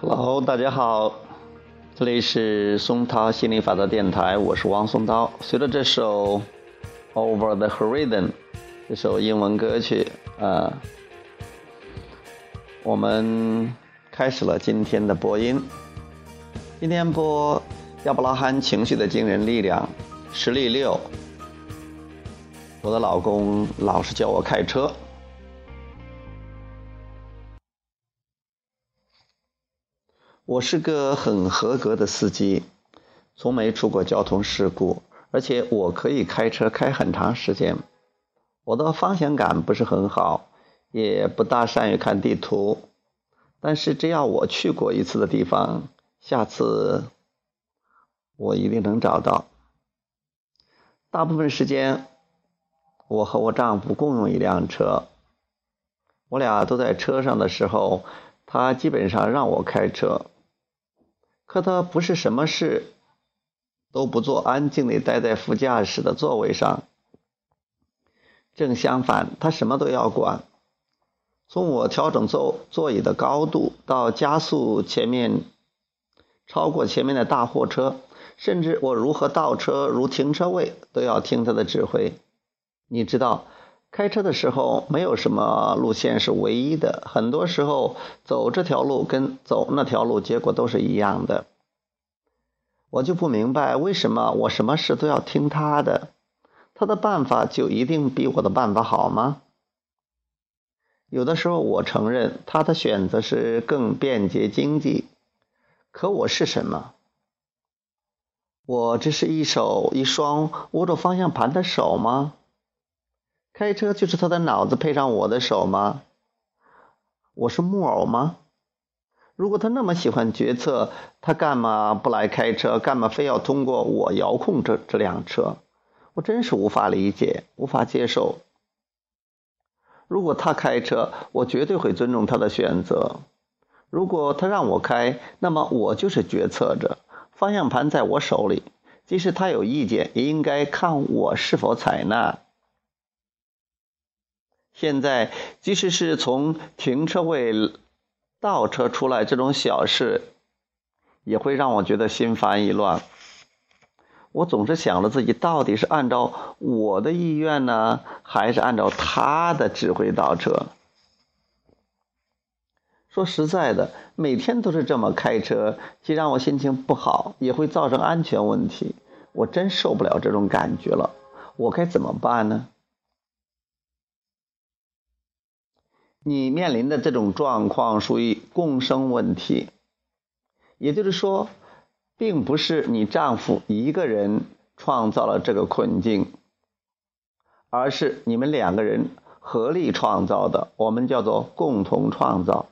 Hello，大家好，这里是松涛心理法则电台，我是王松涛。随着这首《Over the Horizon》这首英文歌曲，啊，我们开始了今天的播音。今天播亚伯拉罕情绪的惊人力量，实例六。我的老公老是叫我开车。我是个很合格的司机，从没出过交通事故，而且我可以开车开很长时间。我的方向感不是很好，也不大善于看地图，但是只要我去过一次的地方，下次我一定能找到。大部分时间，我和我丈夫共用一辆车，我俩都在车上的时候，他基本上让我开车。可他不是什么事都不做，安静地待在副驾驶的座位上。正相反，他什么都要管。从我调整座座椅的高度，到加速前面超过前面的大货车，甚至我如何倒车、如停车位，都要听他的指挥。你知道。开车的时候，没有什么路线是唯一的。很多时候，走这条路跟走那条路，结果都是一样的。我就不明白，为什么我什么事都要听他的？他的办法就一定比我的办法好吗？有的时候，我承认他的选择是更便捷经济。可我是什么？我这是一手一双握着方向盘的手吗？开车就是他的脑子配上我的手吗？我是木偶吗？如果他那么喜欢决策，他干嘛不来开车？干嘛非要通过我遥控这这辆车？我真是无法理解，无法接受。如果他开车，我绝对会尊重他的选择。如果他让我开，那么我就是决策者，方向盘在我手里。即使他有意见，也应该看我是否采纳。现在，即使是从停车位倒车出来这种小事，也会让我觉得心烦意乱。我总是想着自己到底是按照我的意愿呢，还是按照他的指挥倒车。说实在的，每天都是这么开车，既让我心情不好，也会造成安全问题。我真受不了这种感觉了，我该怎么办呢？你面临的这种状况属于共生问题，也就是说，并不是你丈夫一个人创造了这个困境，而是你们两个人合力创造的，我们叫做共同创造。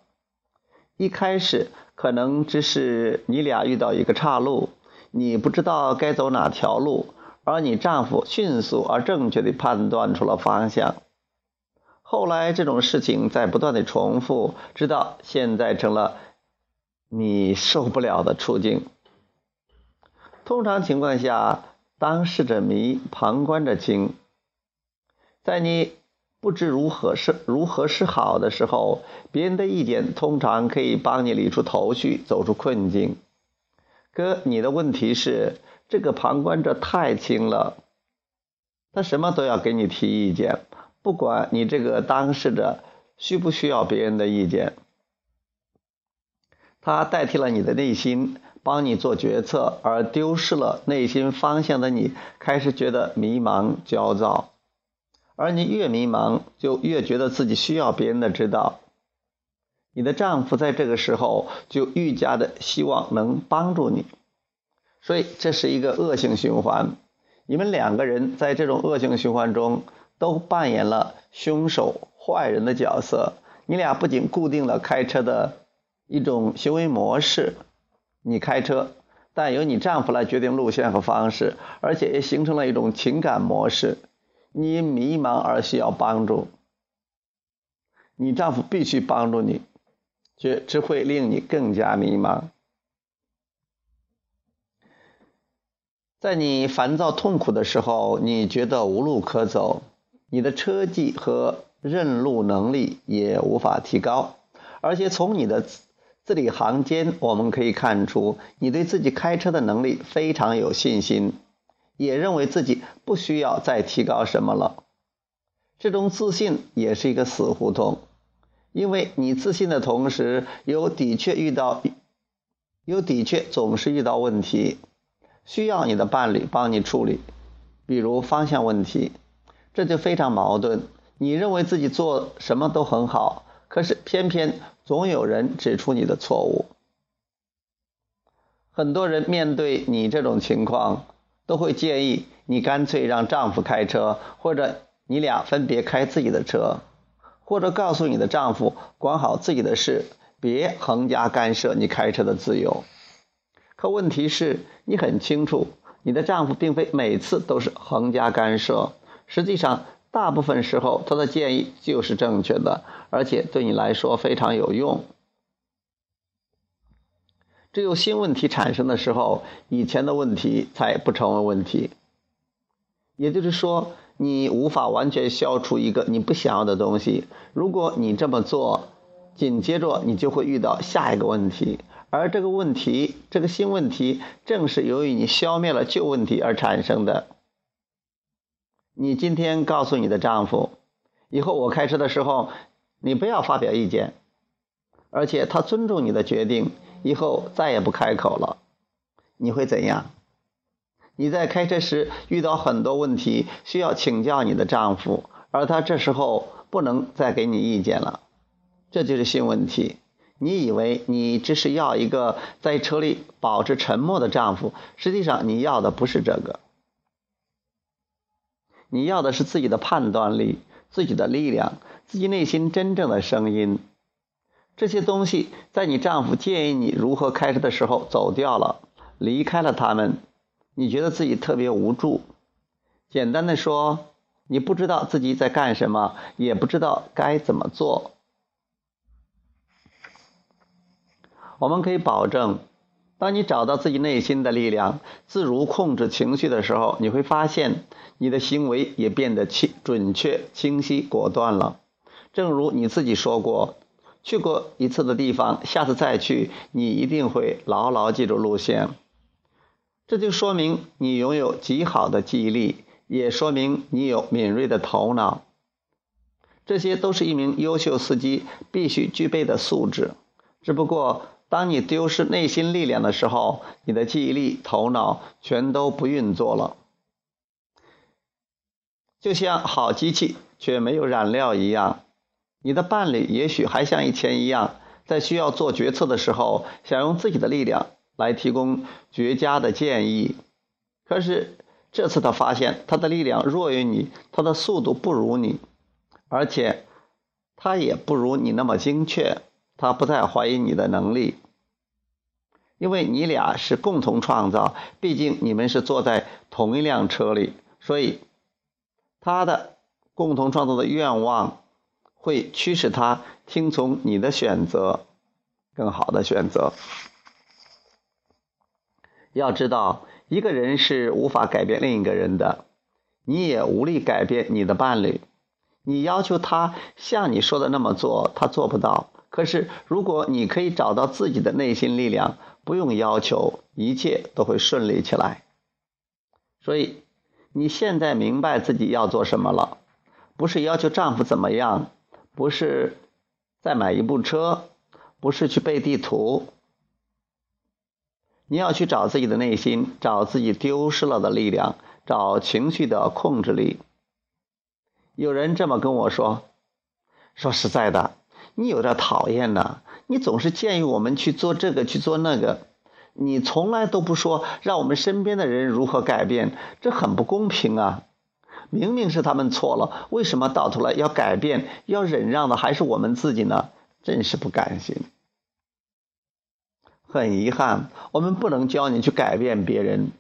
一开始可能只是你俩遇到一个岔路，你不知道该走哪条路，而你丈夫迅速而正确的判断出了方向。后来这种事情在不断的重复，直到现在成了你受不了的处境。通常情况下，当事者迷，旁观者清。在你不知如何是如何是好的时候，别人的意见通常可以帮你理出头绪，走出困境。可你的问题是，这个旁观者太轻了，他什么都要给你提意见。不管你这个当事者需不需要别人的意见，他代替了你的内心，帮你做决策，而丢失了内心方向的你，开始觉得迷茫、焦躁。而你越迷茫，就越觉得自己需要别人的指导。你的丈夫在这个时候就愈加的希望能帮助你，所以这是一个恶性循环。你们两个人在这种恶性循环中。都扮演了凶手、坏人的角色。你俩不仅固定了开车的一种行为模式，你开车，但由你丈夫来决定路线和方式，而且也形成了一种情感模式。你迷茫而需要帮助，你丈夫必须帮助你，却只会令你更加迷茫。在你烦躁痛苦的时候，你觉得无路可走，你的车技和认路能力也无法提高，而且从你的字里行间，我们可以看出你对自己开车的能力非常有信心，也认为自己不需要再提高什么了。这种自信也是一个死胡同，因为你自信的同时，又的确遇到，又的确总是遇到问题。需要你的伴侣帮你处理，比如方向问题，这就非常矛盾。你认为自己做什么都很好，可是偏偏总有人指出你的错误。很多人面对你这种情况，都会建议你干脆让丈夫开车，或者你俩分别开自己的车，或者告诉你的丈夫管好自己的事，别横加干涉你开车的自由。可问题是，你很清楚，你的丈夫并非每次都是横加干涉。实际上，大部分时候他的建议就是正确的，而且对你来说非常有用。只有新问题产生的时候，以前的问题才不成为问题。也就是说，你无法完全消除一个你不想要的东西。如果你这么做，紧接着你就会遇到下一个问题。而这个问题，这个新问题，正是由于你消灭了旧问题而产生的。你今天告诉你的丈夫，以后我开车的时候，你不要发表意见，而且他尊重你的决定，以后再也不开口了。你会怎样？你在开车时遇到很多问题，需要请教你的丈夫，而他这时候不能再给你意见了，这就是新问题。你以为你只是要一个在车里保持沉默的丈夫，实际上你要的不是这个，你要的是自己的判断力、自己的力量、自己内心真正的声音。这些东西在你丈夫建议你如何开车的时候走掉了，离开了他们，你觉得自己特别无助。简单的说，你不知道自己在干什么，也不知道该怎么做。我们可以保证，当你找到自己内心的力量，自如控制情绪的时候，你会发现你的行为也变得清准确、清晰、果断了。正如你自己说过，去过一次的地方，下次再去，你一定会牢牢记住路线。这就说明你拥有极好的记忆力，也说明你有敏锐的头脑。这些都是一名优秀司机必须具备的素质。只不过。当你丢失内心力量的时候，你的记忆力、头脑全都不运作了，就像好机器却没有燃料一样。你的伴侣也许还像以前一样，在需要做决策的时候，想用自己的力量来提供绝佳的建议。可是这次他发现他的力量弱于你，他的速度不如你，而且他也不如你那么精确。他不再怀疑你的能力，因为你俩是共同创造，毕竟你们是坐在同一辆车里，所以他的共同创造的愿望会驱使他听从你的选择，更好的选择。要知道，一个人是无法改变另一个人的，你也无力改变你的伴侣。你要求他像你说的那么做，他做不到。可是，如果你可以找到自己的内心力量，不用要求，一切都会顺利起来。所以，你现在明白自己要做什么了，不是要求丈夫怎么样，不是再买一部车，不是去背地图，你要去找自己的内心，找自己丢失了的力量，找情绪的控制力。有人这么跟我说：“说实在的。”你有点讨厌呢，你总是建议我们去做这个去做那个，你从来都不说让我们身边的人如何改变，这很不公平啊！明明是他们错了，为什么到头来要改变、要忍让的还是我们自己呢？真是不甘心。很遗憾，我们不能教你去改变别人，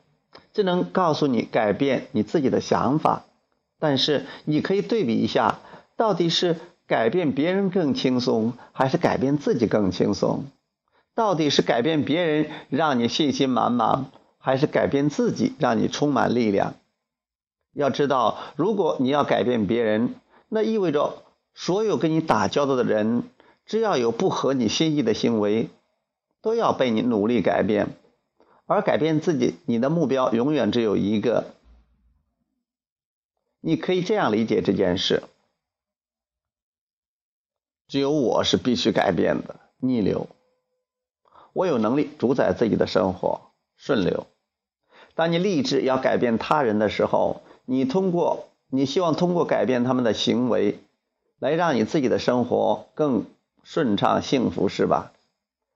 只能告诉你改变你自己的想法。但是你可以对比一下，到底是。改变别人更轻松，还是改变自己更轻松？到底是改变别人让你信心满满，还是改变自己，让你充满力量？要知道，如果你要改变别人，那意味着所有跟你打交道的人，只要有不合你心意的行为，都要被你努力改变。而改变自己，你的目标永远只有一个。你可以这样理解这件事：只有我是必须改变的，逆流。我有能力主宰自己的生活，顺流。当你立志要改变他人的时候，你通过你希望通过改变他们的行为，来让你自己的生活更顺畅幸福，是吧？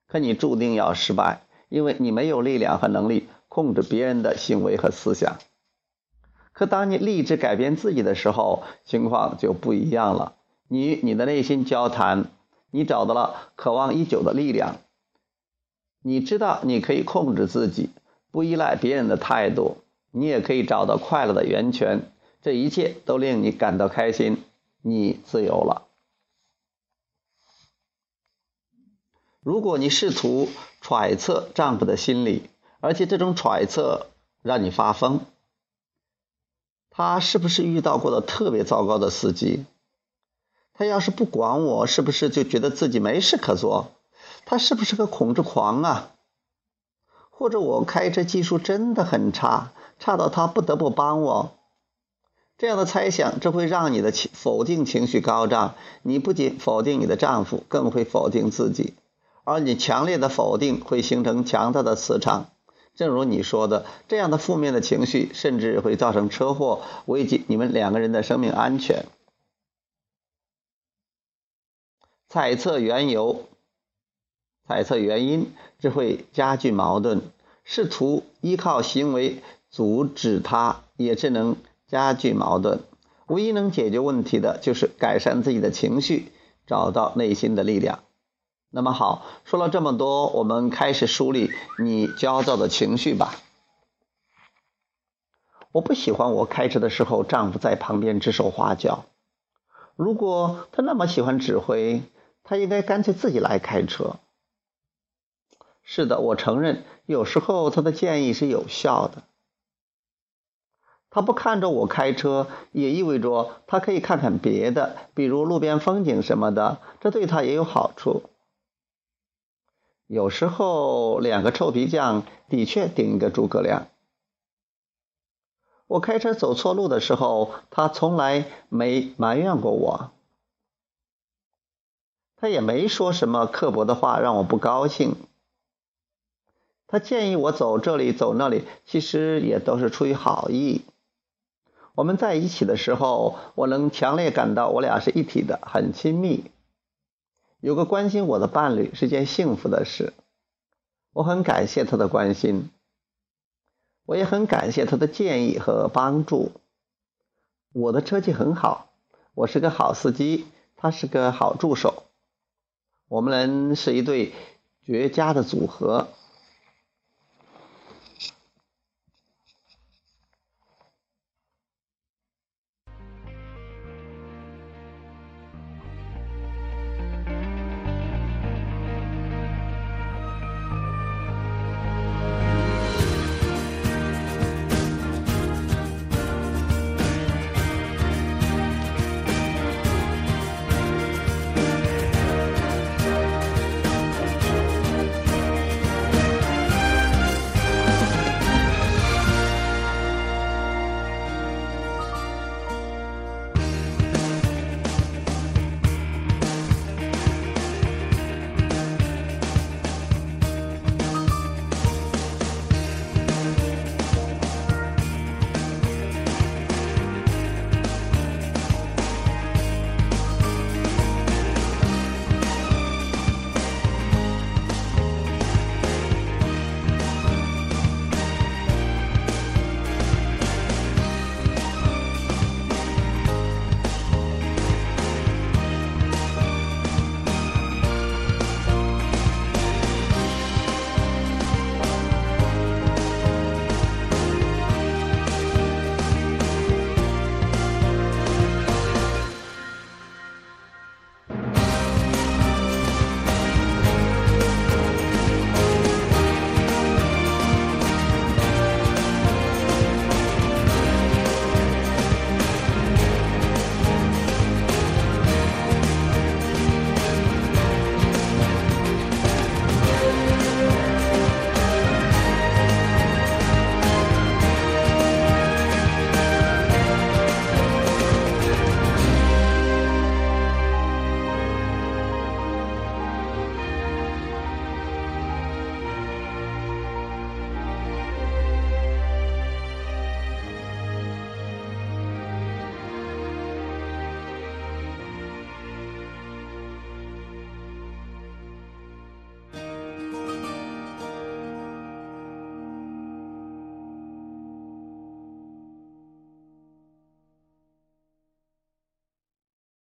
可你注定要失败，因为你没有力量和能力控制别人的行为和思想。可当你立志改变自己的时候，情况就不一样了。你与你的内心交谈，你找到了渴望已久的力量。你知道你可以控制自己，不依赖别人的态度，你也可以找到快乐的源泉。这一切都令你感到开心，你自由了。如果你试图揣测丈夫的心理，而且这种揣测让你发疯，他是不是遇到过的特别糟糕的司机？他要是不管我，是不是就觉得自己没事可做？他是不是个控制狂啊？或者我开车技术真的很差，差到他不得不帮我？这样的猜想，这会让你的情否定情绪高涨。你不仅否定你的丈夫，更会否定自己。而你强烈的否定会形成强大的磁场。正如你说的，这样的负面的情绪甚至会造成车祸，危及你们两个人的生命安全。猜测缘由。猜测原因只会加剧矛盾，试图依靠行为阻止它，也只能加剧矛盾。唯一能解决问题的就是改善自己的情绪，找到内心的力量。那么好，说了这么多，我们开始梳理你焦躁的情绪吧。我不喜欢我开车的时候，丈夫在旁边指手画脚。如果他那么喜欢指挥，他应该干脆自己来开车。是的，我承认，有时候他的建议是有效的。他不看着我开车，也意味着他可以看看别的，比如路边风景什么的，这对他也有好处。有时候，两个臭皮匠的确顶一个诸葛亮。我开车走错路的时候，他从来没埋怨过我，他也没说什么刻薄的话让我不高兴。他建议我走这里走那里，其实也都是出于好意。我们在一起的时候，我能强烈感到我俩是一体的，很亲密。有个关心我的伴侣是件幸福的事，我很感谢他的关心，我也很感谢他的建议和帮助。我的车技很好，我是个好司机，他是个好助手，我们是一对绝佳的组合。